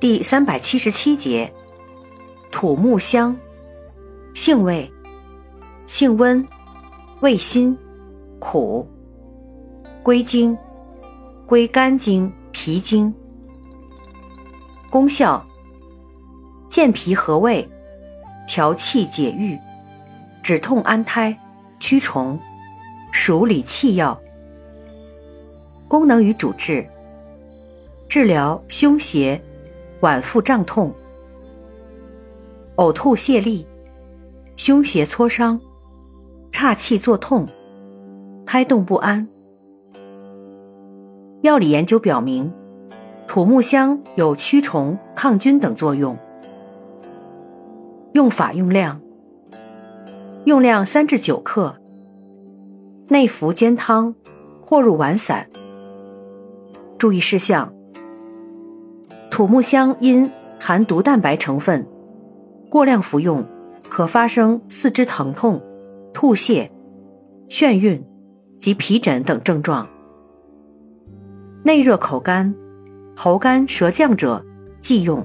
第三百七十七节，土木香，性味，性温，味辛，苦，归经，归肝经、脾经。功效：健脾和胃，调气解郁，止痛安胎，驱虫，属理气药。功能与主治：治疗胸胁。脘腹胀痛、呕吐泻痢、胸胁挫伤、岔气作痛、胎动不安。药理研究表明，土木香有驱虫、抗菌等作用。用法用量：用量三至九克，内服煎汤或入丸散。注意事项。土木香因含毒蛋白成分，过量服用可发生四肢疼痛、吐泻、眩晕及皮疹等症状。内热口干、喉干舌降者忌用。